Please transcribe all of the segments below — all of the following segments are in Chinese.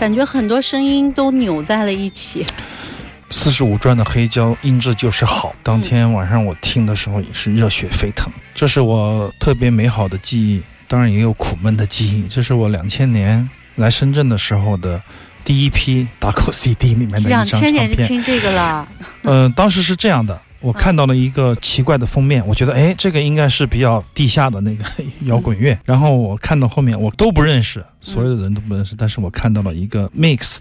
感觉很多声音都扭在了一起。四十五转的黑胶音质就是好。当天晚上我听的时候也是热血沸腾，这是我特别美好的记忆，当然也有苦闷的记忆。这是我两千年来深圳的时候的第一批打口 CD 里面的一张唱片。两千年就听这个了。嗯，当时是这样的。我看到了一个奇怪的封面，我觉得哎，这个应该是比较地下的那个 摇滚乐。然后我看到后面，我都不认识，所有的人都不认识。但是我看到了一个 mix，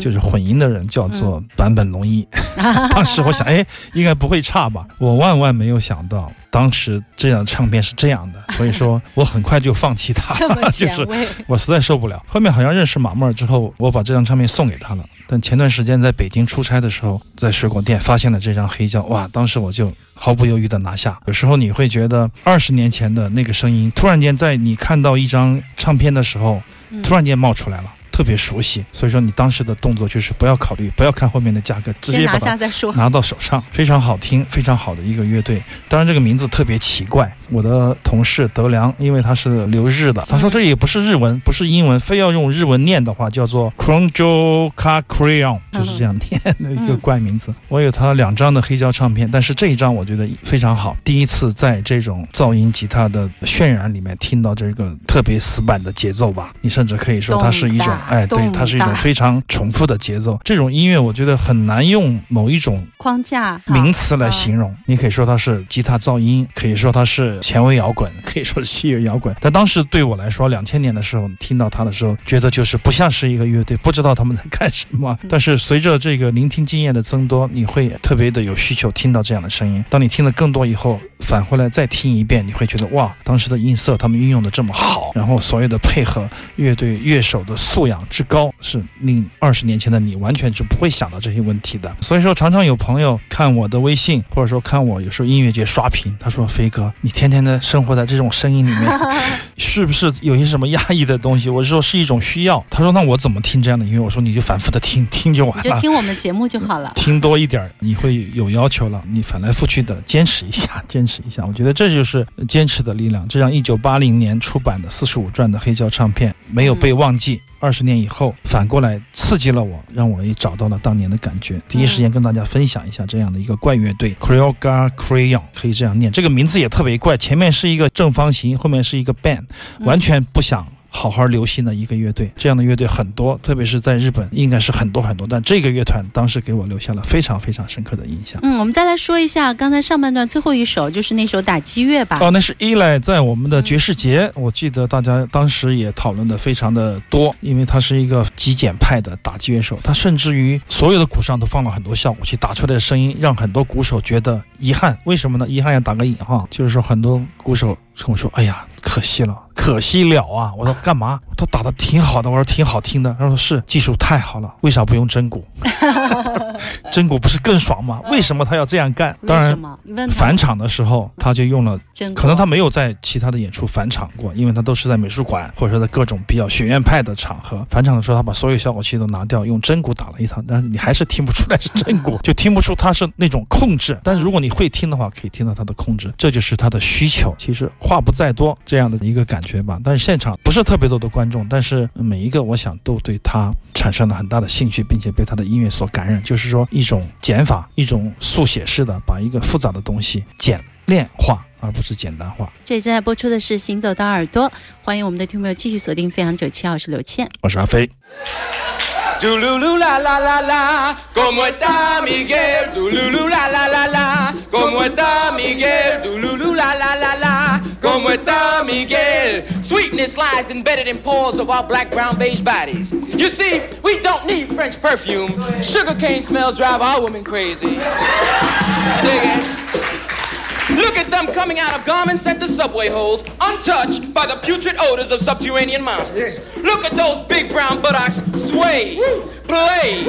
就是混音的人，叫做坂本龙一。当时我想，哎，应该不会差吧？我万万没有想到，当时这张唱片是这样的。所以说我很快就放弃它，就是我实在受不了。后面好像认识马默之后，我把这张唱片送给他了。但前段时间在北京出差的时候，在水果店发现了这张黑胶，哇！当时我就毫不犹豫的拿下。有时候你会觉得二十年前的那个声音，突然间在你看到一张唱片的时候，突然间冒出来了。特别熟悉，所以说你当时的动作就是不要考虑，不要看后面的价格，直接把它拿到手上，非常好听，非常好的一个乐队。当然这个名字特别奇怪，我的同事德良，因为他是留日的，他说这也不是日文，不是英文，非要用日文念的话，叫做 Cronjo Car Crayon，就是这样念的一个怪名字。我有他两张的黑胶唱片，但是这一张我觉得非常好，第一次在这种噪音吉他的渲染里面听到这个特别死板的节奏吧，你甚至可以说它是一种。哎，对，它是一种非常重复的节奏。这种音乐我觉得很难用某一种框架名词来形容。你可以说它是吉他噪音，可以说它是前卫摇滚，可以说是西乐摇滚。但当时对我来说，两千年的时候听到它的时候，觉得就是不像是一个乐队，不知道他们在干什么。但是随着这个聆听经验的增多，你会特别的有需求听到这样的声音。当你听的更多以后，返回来再听一遍，你会觉得哇，当时的音色他们运用的这么好，然后所有的配合，乐队乐手的素养。之高是令二十年前的你完全是不会想到这些问题的。所以说，常常有朋友看我的微信，或者说看我有时候音乐节刷屏，他说：“飞哥，你天天的生活在这种声音里面，是不是有些什么压抑的东西？”我说是一种需要。他说：“那我怎么听这样的音乐？”我说：“你就反复的听听就完了，就听我们节目就好了。听多一点，你会有要求了。你反来覆去的坚持一下，坚持一下。我觉得这就是坚持的力量。这张一九八零年出版的四十五转的黑胶唱片没有被忘记。”二十年以后，反过来刺激了我，让我也找到了当年的感觉。第一时间跟大家分享一下这样的一个怪乐队 c r e o g a Crayon，可以这样念，这个名字也特别怪，前面是一个正方形，后面是一个 band，完全不想。好好留心的一个乐队，这样的乐队很多，特别是在日本，应该是很多很多。但这个乐团当时给我留下了非常非常深刻的印象。嗯，我们再来说一下刚才上半段最后一首，就是那首打击乐吧。哦，那是伊莱在我们的爵士节，我记得大家当时也讨论的非常的多，因为他是一个极简派的打击乐手，他甚至于所有的鼓上都放了很多效果器，打出来的声音让很多鼓手觉得遗憾。为什么呢？遗憾要打个引号，就是说很多鼓手跟我说：“哎呀，可惜了。”可惜了啊！我说 干嘛？他打的挺好的，我说挺好听的。他说是技术太好了，为啥不用真鼓？真鼓不是更爽吗？为什么他要这样干？当然，返场的时候他就用了真。可能他没有在其他的演出返场过，因为他都是在美术馆或者说在各种比较学院派的场合返场的时候，他把所有效果器都拿掉，用真鼓打了一套。但是你还是听不出来是真鼓，就听不出他是那种控制。但是如果你会听的话，可以听到他的控制，这就是他的需求。其实话不在多，这样的一个感觉。觉吧，但是现场不是特别多的观众，但是每一个我想都对他产生了很大的兴趣，并且被他的音乐所感染。就是说，一种减法，一种速写式的，把一个复杂的东西简练化，而不是简单化。这里正在播出的是《行走的耳朵》，欢迎我们的听众朋友继续锁定飞扬九七号，我是刘倩，我是阿飞。嘟噜噜啦啦啦啦，Como está Miguel? 嘟噜噜啦啦啦啦，Como está Miguel? 嘟噜噜啦啦啦啦，Como está Miguel? Sweetness lies embedded in pores of our black, brown, beige bodies. You see, we don't need French perfume. Sugarcane smells drive our women crazy. Dig it? Look at them coming out of garment sent to subway holes, untouched by the putrid odors of subterranean monsters. Yeah. Look at those big brown buttocks sway, Woo. play,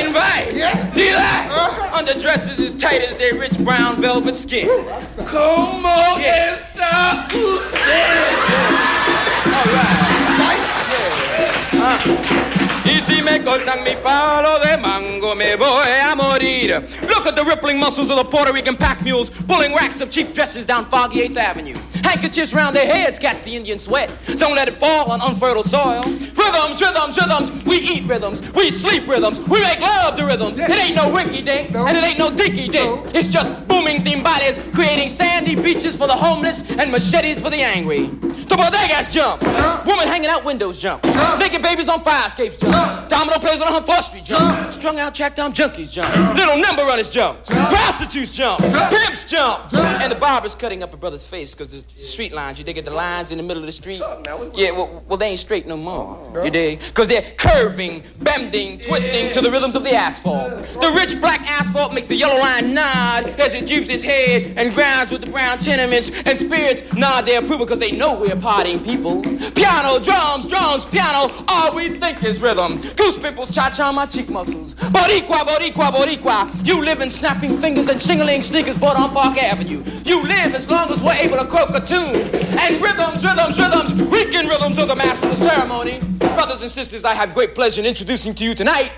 invite, yeah. delight, uh-huh. under dresses as tight as their rich brown velvet skin. Como yeah. está usted? All right. Yeah. Uh. Y si me cortan mi palo de mango, me voy a morir. Look at the rippling muscles of the Puerto Rican pack mules pulling racks of cheap dresses down foggy 8th Avenue. Handkerchiefs round their heads catch the Indian sweat. Don't let it fall on unfertile soil. Rhythms, rhythms, rhythms. We eat rhythms. We sleep rhythms. We make love to rhythms. It ain't no rinky dink and it ain't no dinky dink. It's just booming timbales creating sandy beaches for the homeless and machetes for the angry. The bodegas jump. Woman hanging out windows jump. Naked babies on fire escapes jump. Domino players on 104th Street jump. Strung out track down junkies jump. Little number runners jump. Prostitutes jump. Pimps jump. And the barber's cutting up a brother's face because the street lines, you dig it, the lines in the middle of the street. Yeah, well, well they ain't straight no more. You dig? Because they're curving, bending, twisting to the rhythms of the asphalt. The rich black asphalt makes the yellow line nod as it dupes its head and grinds with the brown tenements and spirits nod their approval because they know we're partying people. Piano, drums, drums, piano, all we think is rhythm. Goose pimples, cha-cha, my cheek muscles. Boricua, Boricua, Boricua. You live in snapping fingers and shingling sneakers bought on Park Avenue. You live as long as we're able to croak a tune. And rhythms, rhythms, rhythms, weekend rhythms of the master of ceremony. Brothers and sisters, I have great pleasure in introducing to you tonight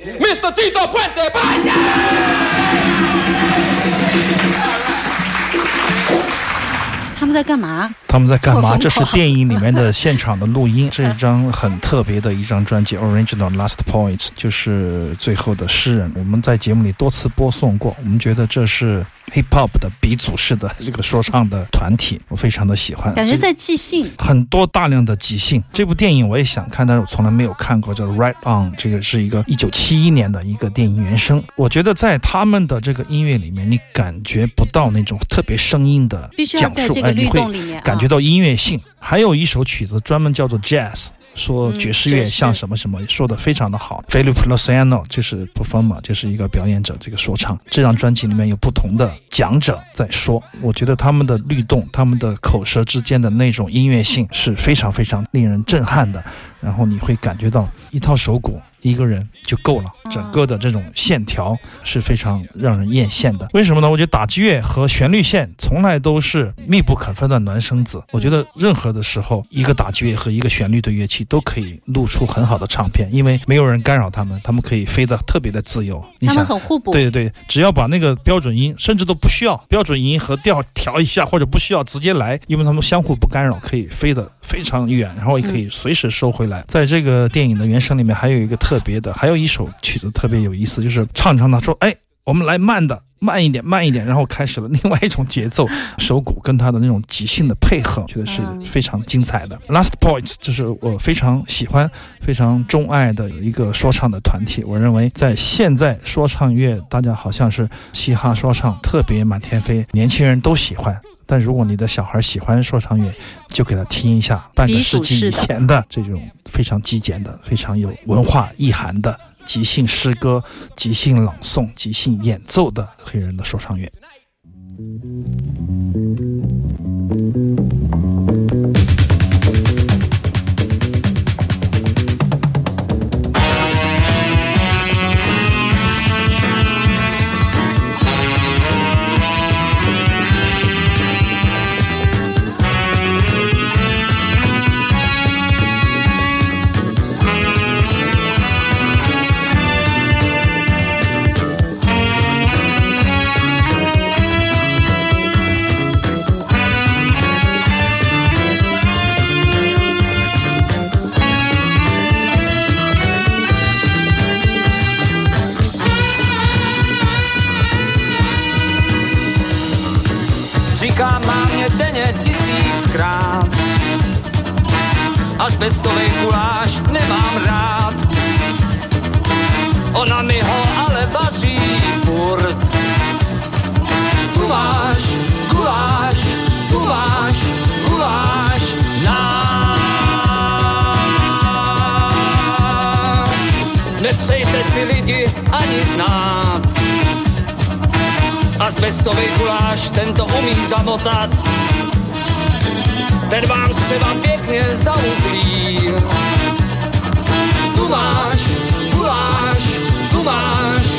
Mr. Tito Puente Baña! 他们在干嘛？他们在干嘛？这是电影里面的现场的录音，这一张很特别的一张专辑《Original Last Poets》，就是最后的诗人。我们在节目里多次播送过，我们觉得这是 hip hop 的鼻祖式的 这个说唱的团体，我非常的喜欢。感觉在即兴。很多大量的即兴。这部电影我也想看，但是我从来没有看过，叫《Right On》，这个是一个一九七一年的一个电影原声。我觉得在他们的这个音乐里面，你感觉不到那种特别生硬的讲述，哎，你会感觉到音乐性。还有一首曲子专门叫做 Jazz。说嗯爵士乐像什么什么，说的非常的好。Philip Lozano 就是 performer，就是一个表演者，这个说唱。这张专辑里面有不同的讲者在说，我觉得他们的律动，他们的口舌之间的那种音乐性是非常非常令人震撼的。然后你会感觉到一套手鼓一个人就够了，整个的这种线条是非常让人艳羡的。为什么呢？我觉得打击乐和旋律线从来都是密不可分的孪生子。我觉得任何的时候，一个打击乐和一个旋律的乐器都可以录出很好的唱片，因为没有人干扰他们，他们可以飞得特别的自由。你他想们很互补。对对对，只要把那个标准音，甚至都不需要标准音和调调一下，或者不需要直接来，因为他们相互不干扰，可以飞得非常远，然后也可以随时收回来。在这个电影的原声里面，还有一个特别的，还有一首曲子特别有意思，就是唱唱他说：“哎，我们来慢的。”慢一点，慢一点，然后开始了另外一种节奏，手鼓跟他的那种即兴的配合，觉得是非常精彩的。Last Points 这是我非常喜欢、非常钟爱的一个说唱的团体。我认为在现在说唱乐，大家好像是嘻哈说唱特别满天飞，年轻人都喜欢。但如果你的小孩喜欢说唱乐，就给他听一下半个世纪以前的这种非常极简的、非常有文化意涵的即兴诗歌、即兴朗诵、即兴演奏的黑人的说唱乐。Nepřejte si lidi ani znát Asbestový guláš, ten to umí zamotat. Ten vám třeba pěkně zauzlí. Tu máš, guláš, tu máš,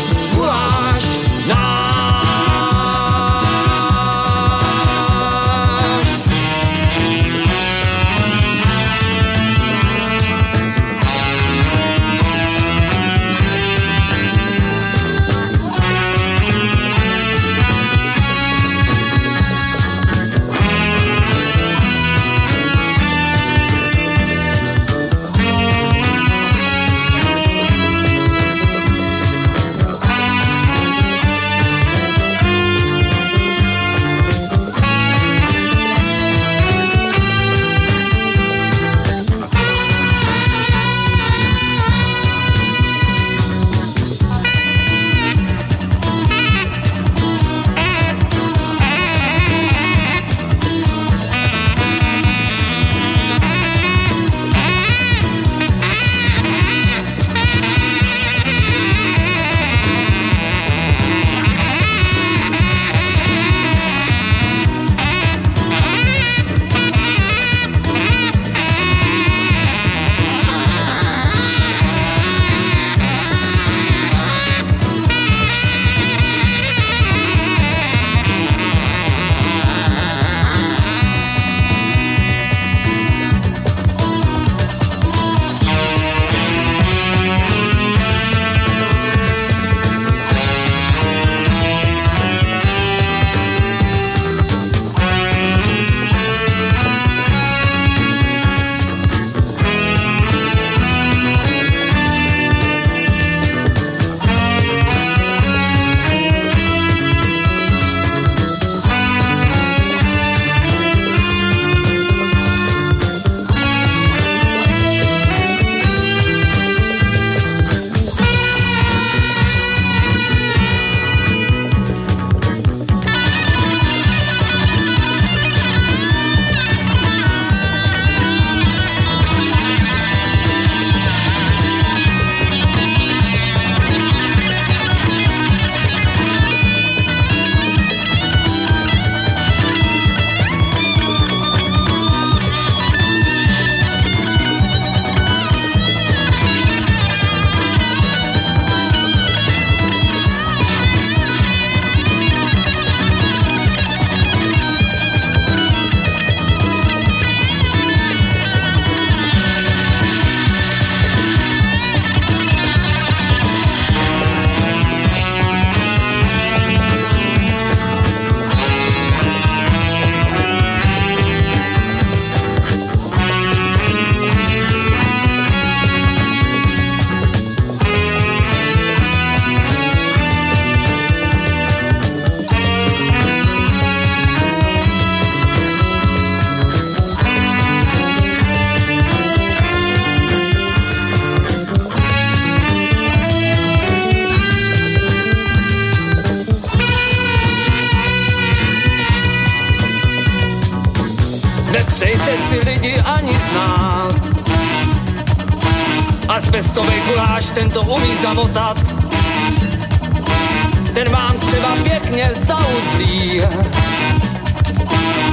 Nenechejte si lidi ani znát. Asbestový guláš tento umí zamotat. Ten vám třeba pěkně zauzlí.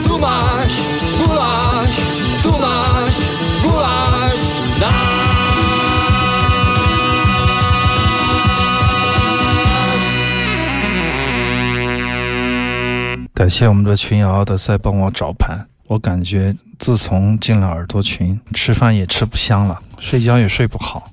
Tu máš guláš, tu máš guláš, náš. 感谢我们的群友奥德赛帮我找盘。 我感觉自从进了耳朵群，吃饭也吃不香了，睡觉也睡不好。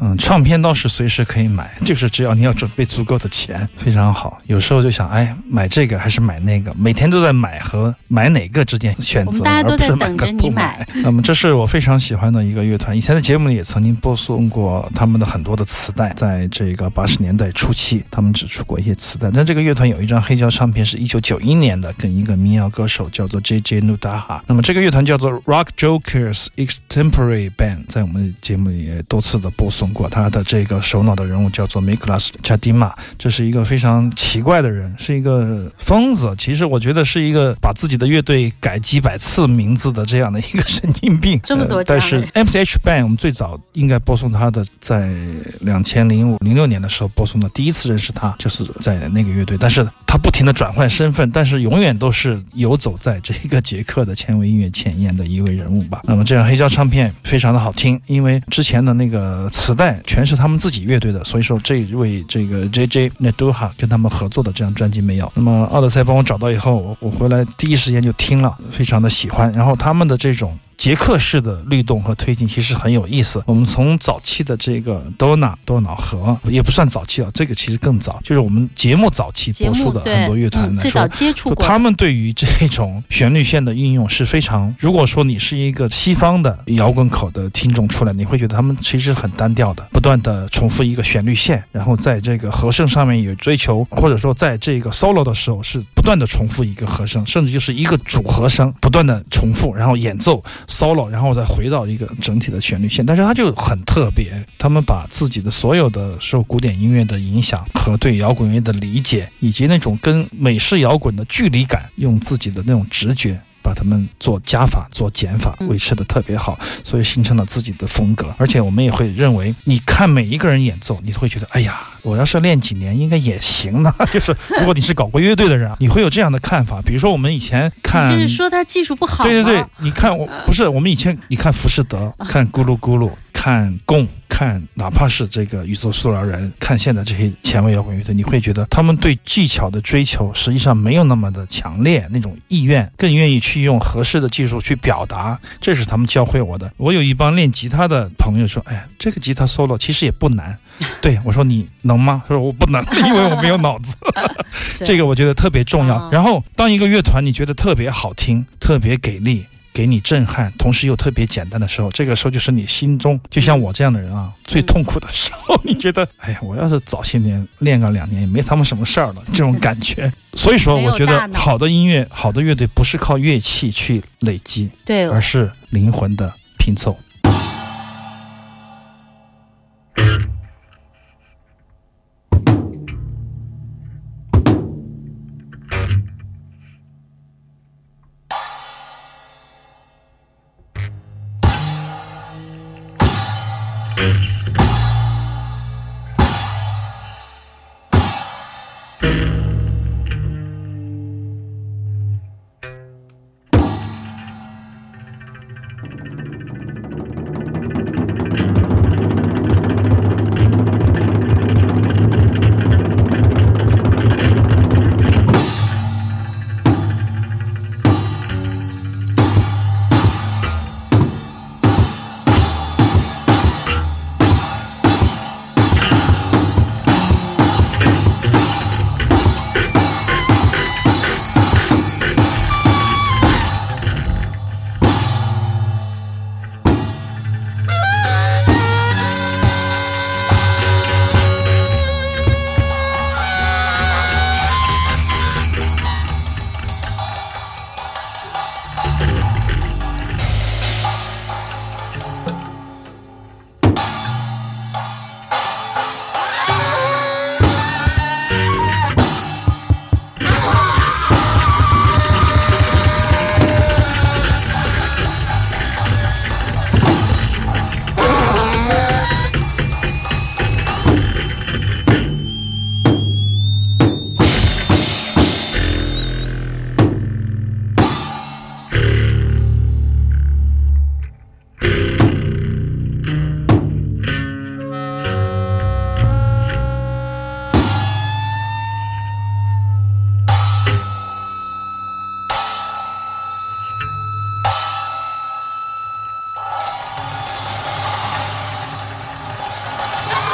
嗯，唱片倒是随时可以买，就是只要你要准备足够的钱，非常好。有时候就想，哎，买这个还是买那个，每天都在买和买哪个之间选择，大家都在而不是买等着你买。那么这是我非常喜欢的一个乐团，以前的节目里也曾经播送过他们的很多的磁带，在这个八十年代初期，他们只出过一些磁带。但这个乐团有一张黑胶唱片是一九九一年的，跟一个民谣歌手叫做 J.J. Nudaha。那么这个乐团叫做 Rock Jokers Extemporary Band，在我们节目里也多次的播送过。他的这个首脑的人物叫做 Miklas Chadima，这是一个非常奇怪的人，是一个疯子。其实我觉得是一一个把自己的乐队改几百次名字的这样的一个神经病。这么多呃但是 MCH Band 我们最早应该播送他的，在两千零五零六年的时候播送的，第一次认识他就是在那个乐队，但是他不停的转换身份，但是永远都是游走在这个捷克的前卫音乐前沿的一位人物吧。那么这张黑胶唱片非常的好听，因为之前的那个磁全是他们自己乐队的，所以说这位这个 JJ Neduha 跟他们合作的这张专辑没有。那么奥德赛帮我找到以后，我我回来第一时间就听了，非常的喜欢。然后他们的这种。捷克式的律动和推进其实很有意思。我们从早期的这个 Dona 多瑙河也不算早期啊，这个其实更早，就是我们节目早期播出的很多乐团嗯来说，最早接触过他们对于这种旋律线的运用是非常。如果说你是一个西方的摇滚口的听众出来，你会觉得他们其实很单调的，不断的重复一个旋律线，然后在这个和声上面有追求，或者说在这个 solo 的时候是不断的重复一个和声，甚至就是一个主和声不断的重复，然后演奏 solo，然后再回到一个整体的旋律线。但是它就很特别，他们把自己的所有的受古典音乐的影响和对摇滚乐的理解，以及那种跟美式摇滚的距离感，用自己的那种直觉。把它们做加法、做减法，嗯维持的特别好，所以形成了自己的风格。而且我们也会认为，你看每一个人演奏，你都会觉得，哎呀，我要是练几年，应该也行呢。就是如果你是搞过乐队的人啊，你会有这样的看法。比如说我们以前看，就是说他技术不好，对对对，你看我不是我们以前你看浮士德，看咕噜咕噜，看贡，看哪怕是这个宇宙塑料人，看现在这些前卫摇滚乐队，你会觉得他们对技巧的追求实际上没有那么的强烈，那种意愿更愿意去用合适的技术去表达，这是他们教会我的。我有一帮练吉他的朋友说，哎呀，这个吉他 solo 其实也不难。对我说你能吗？他说我不能，因为我没有脑子。这个我觉得特别重要哦。然后，当一个乐团你觉得特别好听、特别给力、给你震撼，同时又特别简单的时候，这个时候就是你心中就像我这样的人啊，最痛苦的时候。你觉得，哎呀，我要是早些年练个两年，也没他们什么事儿了，这种感觉。所以说，我觉得好的音乐、好的乐队不是靠乐器去累积，对而是灵魂的拼凑。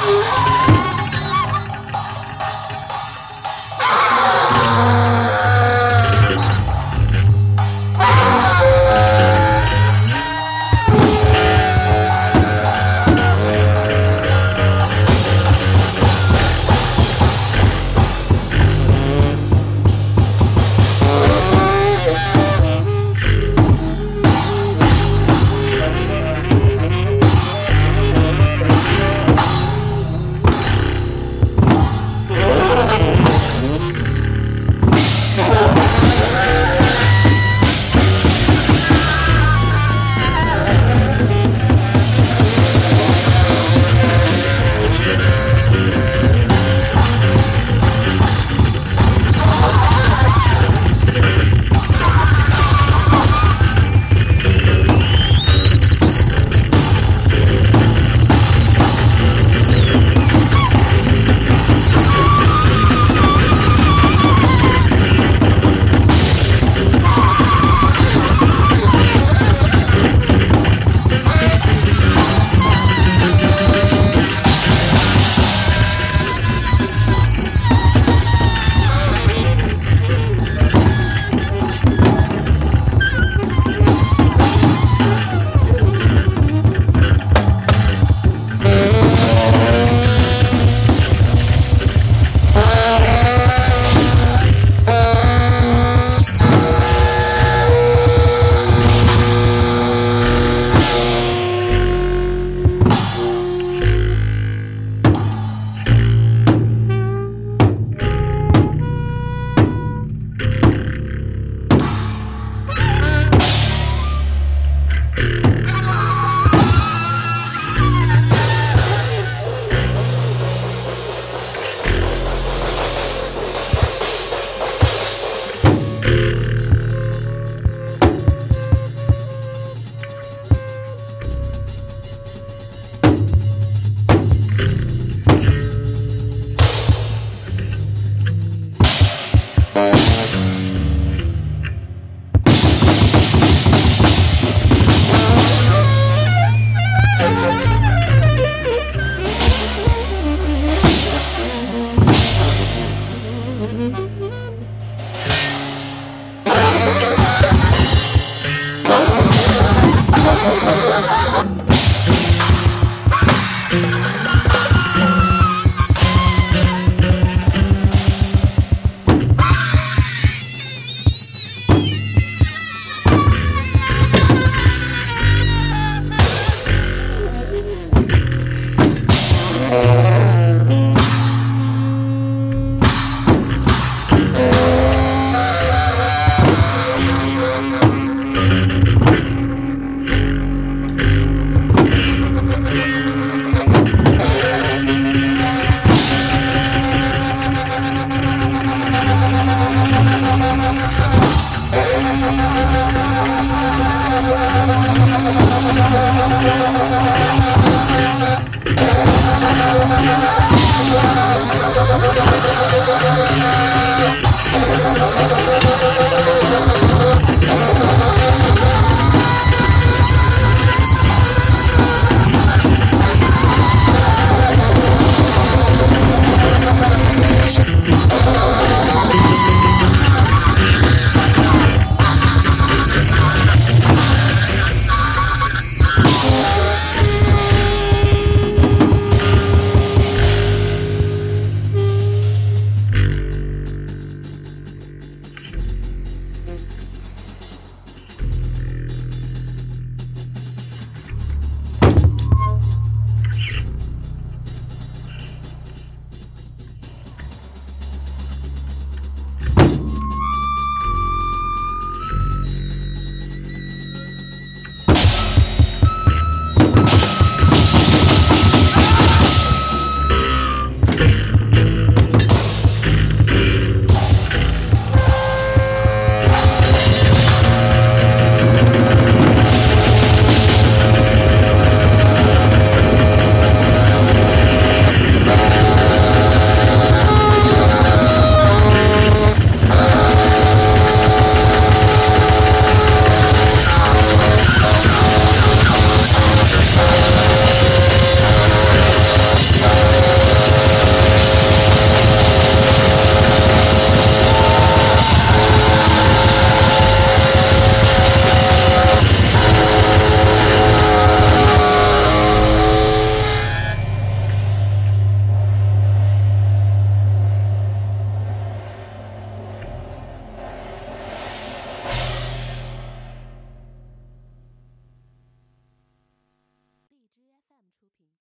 Música